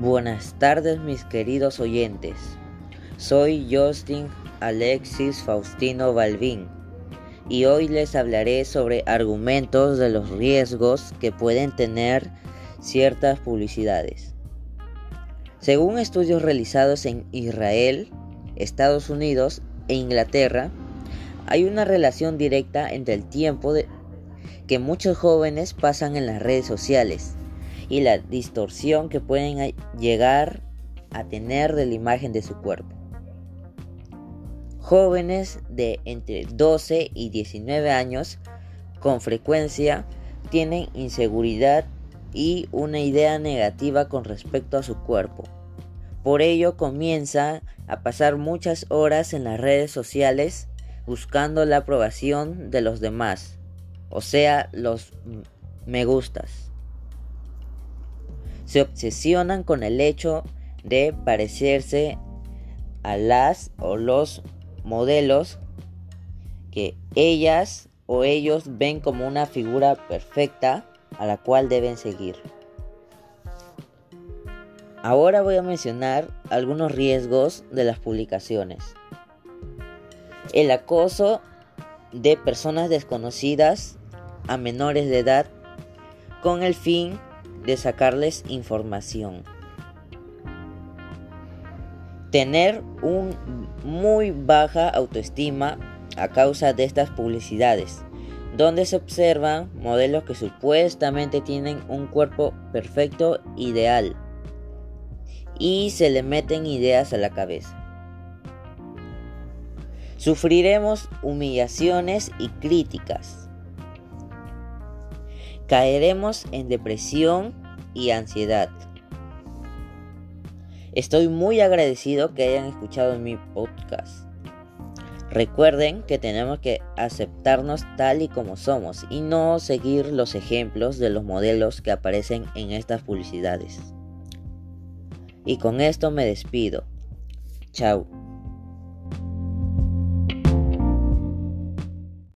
Buenas tardes mis queridos oyentes. Soy Justin Alexis Faustino Balvin y hoy les hablaré sobre argumentos de los riesgos que pueden tener ciertas publicidades. Según estudios realizados en Israel, Estados Unidos e Inglaterra, hay una relación directa entre el tiempo que muchos jóvenes pasan en las redes sociales y la distorsión que pueden llegar a tener de la imagen de su cuerpo. Jóvenes de entre 12 y 19 años con frecuencia tienen inseguridad y una idea negativa con respecto a su cuerpo. Por ello comienza a pasar muchas horas en las redes sociales buscando la aprobación de los demás, o sea, los me gustas se obsesionan con el hecho de parecerse a las o los modelos que ellas o ellos ven como una figura perfecta a la cual deben seguir. Ahora voy a mencionar algunos riesgos de las publicaciones. El acoso de personas desconocidas a menores de edad con el fin de sacarles información. Tener un muy baja autoestima a causa de estas publicidades, donde se observan modelos que supuestamente tienen un cuerpo perfecto ideal y se le meten ideas a la cabeza. Sufriremos humillaciones y críticas caeremos en depresión y ansiedad. Estoy muy agradecido que hayan escuchado mi podcast. Recuerden que tenemos que aceptarnos tal y como somos y no seguir los ejemplos de los modelos que aparecen en estas publicidades. Y con esto me despido. Chao.